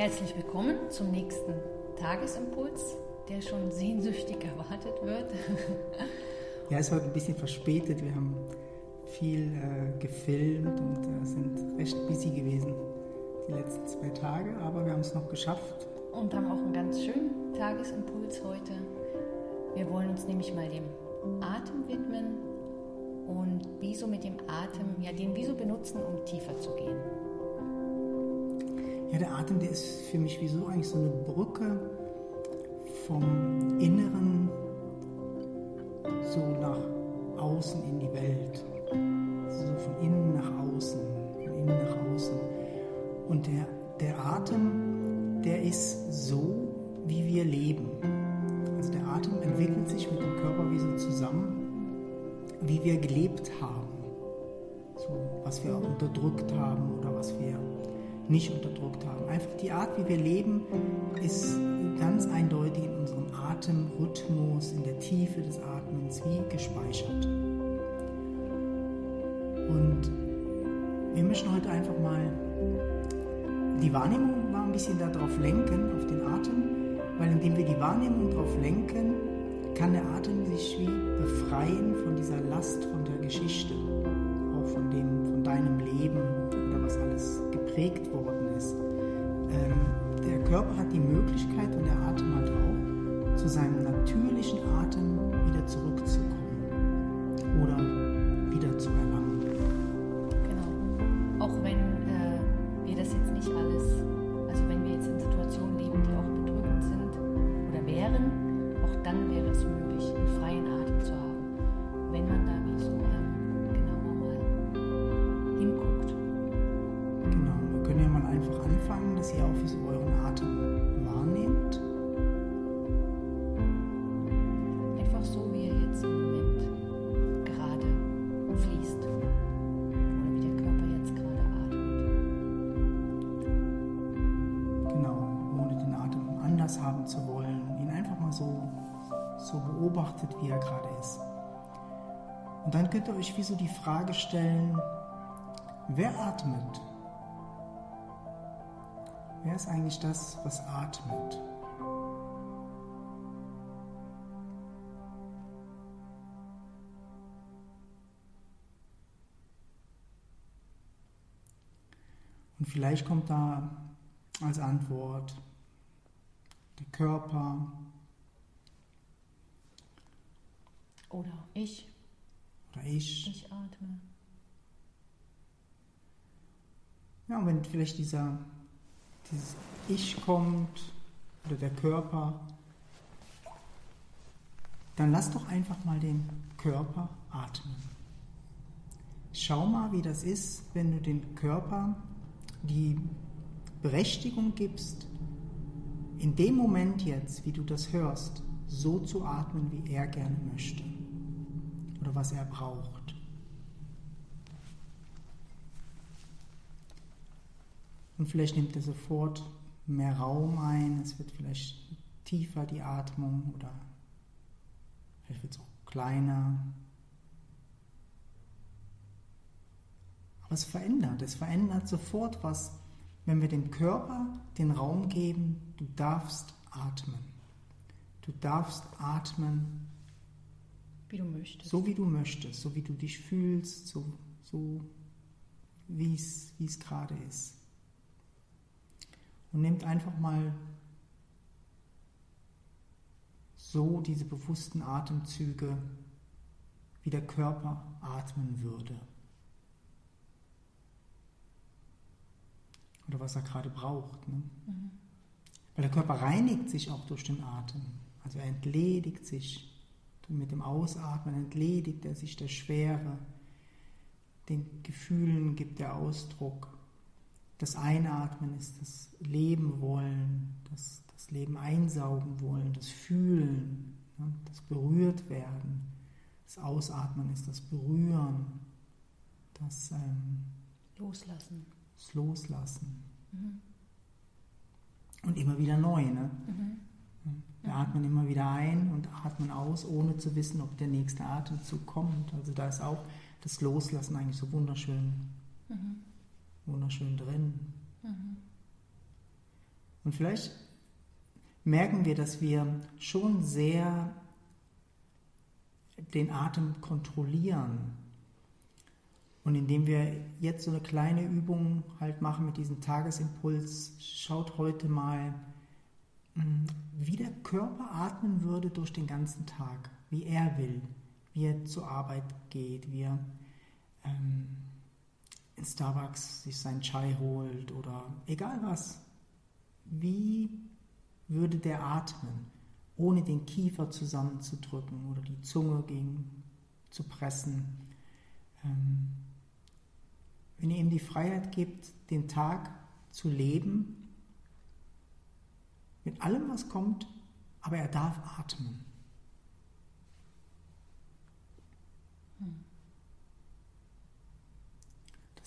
Herzlich willkommen zum nächsten Tagesimpuls, der schon sehnsüchtig erwartet wird. ja, es ist heute ein bisschen verspätet. Wir haben viel äh, gefilmt und äh, sind recht busy gewesen die letzten zwei Tage, aber wir haben es noch geschafft. Und haben auch einen ganz schönen Tagesimpuls heute. Wir wollen uns nämlich mal dem Atem widmen und wieso mit dem Atem, ja, den wieso benutzen, um tiefer zu gehen. Ja, der Atem, der ist für mich wie so eigentlich so eine Brücke vom Inneren so nach außen in die Welt. So von innen nach außen, von innen nach außen. Und der, der Atem, der ist so, wie wir leben. Also der Atem entwickelt sich mit dem Körper wie so zusammen, wie wir gelebt haben. So, was wir unterdrückt haben oder was wir nicht unterdrückt haben. Einfach die Art, wie wir leben, ist ganz eindeutig in unserem Atemrhythmus, in der Tiefe des Atmens wie gespeichert. Und wir möchten heute einfach mal die Wahrnehmung mal ein bisschen darauf lenken, auf den Atem, weil indem wir die Wahrnehmung darauf lenken, kann der Atem sich wie befreien von dieser Last, von der Geschichte, auch von, dem, von deinem Leben oder was alles geprägt worden ist. Ähm, der Körper hat die Möglichkeit und der Atem halt auch, zu seinem natürlichen Atem wieder zurückzukommen oder wieder zu erlangen. Dass ihr euren Atem wahrnehmt. Einfach so, wie er jetzt im Moment gerade fließt. Oder wie der Körper jetzt gerade atmet. Genau, ohne den Atem anders haben zu wollen, ihn einfach mal so, so beobachtet, wie er gerade ist. Und dann könnt ihr euch wie so die Frage stellen, wer atmet? Wer ist eigentlich das, was atmet? Und vielleicht kommt da als Antwort der Körper Oder ich, oder ich. ich atme. Ja, und wenn vielleicht dieser, dieses Ich kommt oder der Körper, dann lass doch einfach mal den Körper atmen. Schau mal, wie das ist, wenn du dem Körper die Berechtigung gibst, in dem Moment jetzt, wie du das hörst, so zu atmen, wie er gerne möchte oder was er braucht. Und vielleicht nimmt er sofort mehr Raum ein, es wird vielleicht tiefer die Atmung oder vielleicht wird es auch kleiner. Aber es verändert, es verändert sofort was, wenn wir dem Körper den Raum geben, du darfst atmen. Du darfst atmen, Wie du möchtest. so wie du möchtest, so wie du dich fühlst, so, so wie es wie es gerade ist. Und nehmt einfach mal so diese bewussten Atemzüge, wie der Körper atmen würde. Oder was er gerade braucht. Ne? Mhm. Weil der Körper reinigt sich auch durch den Atem. Also er entledigt sich. Mit dem Ausatmen entledigt er sich der Schwere. Den Gefühlen gibt er Ausdruck. Das Einatmen ist das Leben wollen, das, das Leben einsaugen wollen, das Fühlen, ne, das berührt werden. Das Ausatmen ist das Berühren, das, ähm, Loslassen. das Loslassen. Mhm. Und immer wieder neu. Ne? Mhm. Wir atmen immer wieder ein und atmen aus, ohne zu wissen, ob der nächste Atemzug kommt. Also da ist auch das Loslassen eigentlich so wunderschön, Mhm. Wunderschön drin. Mhm. Und vielleicht merken wir, dass wir schon sehr den Atem kontrollieren. Und indem wir jetzt so eine kleine Übung halt machen mit diesem Tagesimpuls, schaut heute mal, hm, wie der Körper atmen würde durch den ganzen Tag, wie er will, wie er zur Arbeit geht, wie er ähm, in Starbucks sich seinen Chai holt oder egal was. Wie würde der atmen, ohne den Kiefer zusammenzudrücken oder die Zunge gegen zu pressen? Ähm, wenn ihr ihm die Freiheit gibt, den Tag zu leben, mit allem, was kommt, aber er darf atmen.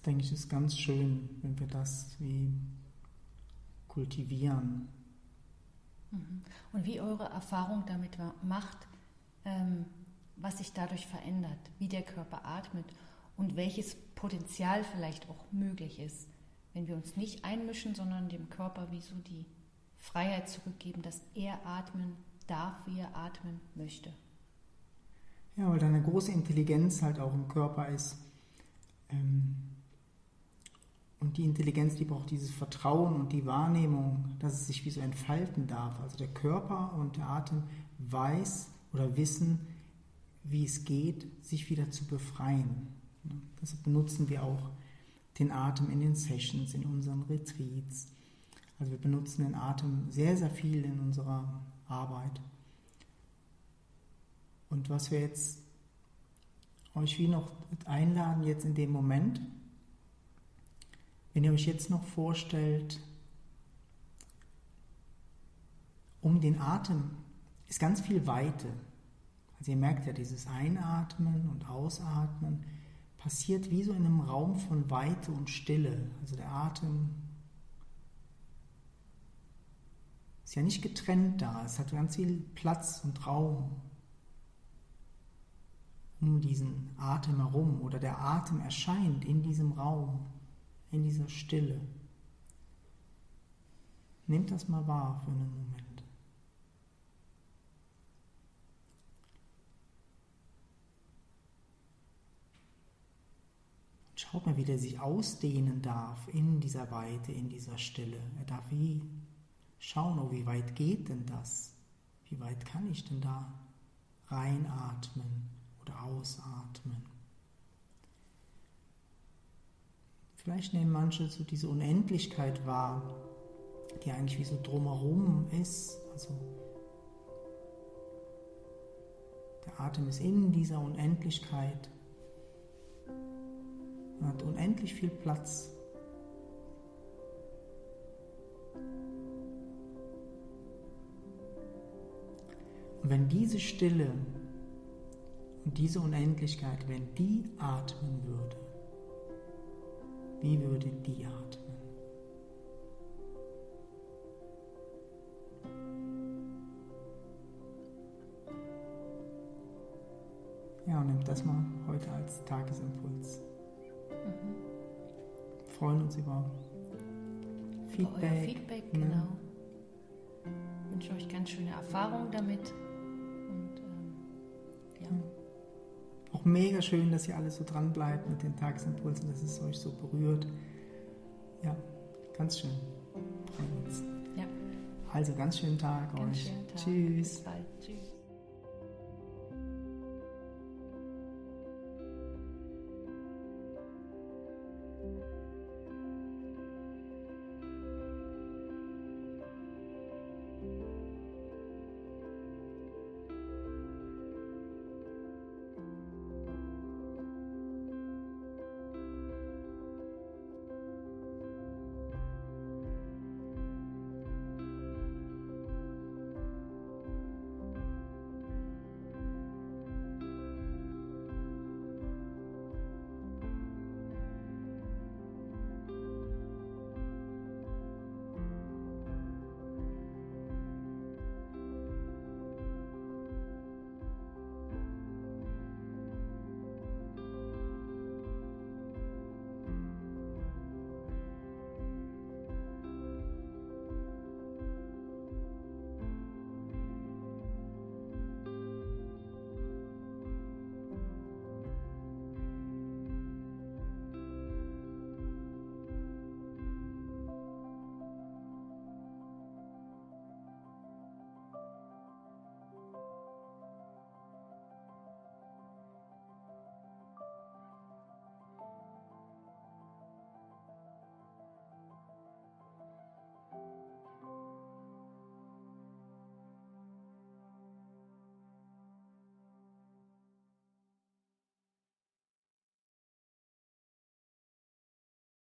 Das denke ich ist ganz schön, wenn wir das wie kultivieren. Mhm. Und wie eure Erfahrung damit macht, ähm, was sich dadurch verändert, wie der Körper atmet und welches Potenzial vielleicht auch möglich ist, wenn wir uns nicht einmischen, sondern dem Körper wie so die Freiheit zurückgeben, dass er atmen darf, wie er atmen möchte. Ja, weil da eine große Intelligenz halt auch im Körper ist. Ähm, und die Intelligenz, die braucht dieses Vertrauen und die Wahrnehmung, dass es sich wie so entfalten darf. Also der Körper und der Atem weiß oder wissen, wie es geht, sich wieder zu befreien. Deshalb benutzen wir auch den Atem in den Sessions, in unseren Retreats. Also wir benutzen den Atem sehr, sehr viel in unserer Arbeit. Und was wir jetzt euch wie noch einladen, jetzt in dem Moment, wenn ihr euch jetzt noch vorstellt, um den Atem ist ganz viel Weite. Also ihr merkt ja, dieses Einatmen und Ausatmen passiert wie so in einem Raum von Weite und Stille. Also der Atem ist ja nicht getrennt da, es hat ganz viel Platz und Raum um diesen Atem herum oder der Atem erscheint in diesem Raum in dieser Stille. Nehmt das mal wahr für einen Moment. Schaut mal, wie der sich ausdehnen darf in dieser Weite, in dieser Stille. Er darf wie schauen, oh, wie weit geht denn das? Wie weit kann ich denn da reinatmen oder ausatmen? Vielleicht nehmen manche so diese Unendlichkeit wahr, die eigentlich wie so drumherum ist. Also der Atem ist in dieser Unendlichkeit und hat unendlich viel Platz. Und wenn diese Stille und diese Unendlichkeit, wenn die atmen würde, wie würde die atmen? Ja, und nimm das mal heute als Tagesimpuls. Mhm. Freuen uns über Feedback. Euer Feedback, ne? genau. Ich wünsche euch ganz schöne Erfahrungen damit. Auch mega schön, dass ihr alle so dran bleibt mit den Tagesimpulsen, dass es euch so berührt. Ja, ganz schön. Ja. Also ganz schönen Tag ganz euch. Schönen Tag. Tschüss.